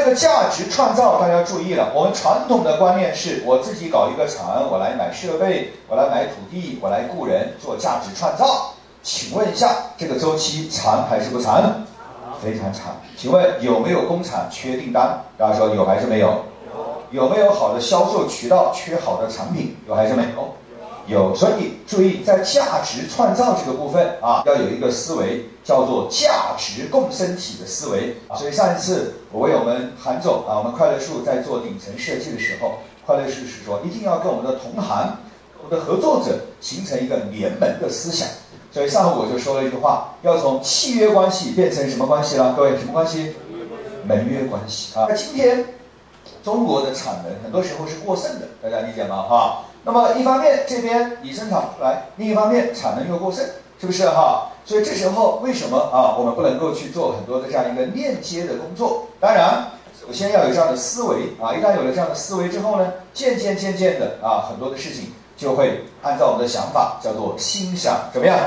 这个价值创造，大家注意了，我们传统的观念是我自己搞一个厂，我来买设备，我来买土地，我来雇人做价值创造。请问一下，这个周期长还是不长？非常长。请问有没有工厂缺订单？大家说有还是没有？有。有没有好的销售渠道缺好的产品？有还是没有？有。所以注意，在价值创造这个部分啊，要有一个思维叫做价值共生体的思维。所以上一次我为我们韩总啊，我们快乐树在做顶层设计的时候，快乐树是说一定要跟我们的同行、我们的合作者形成一个联盟的思想。所以上午我就说了一句话，要从契约关系变成什么关系了？各位，什么关系？盟约关系啊。那今天中国的产能很多时候是过剩的，大家理解吗？哈。那么一方面这边你生产出来，另一方面产能又过剩，是不是哈？所以这时候为什么啊？我们不能够去做很多的这样一个链接的工作？当然，首先要有这样的思维啊。一旦有了这样的思维之后呢，渐渐渐渐的啊，很多的事情就会按照我们的想法叫做心想怎么样？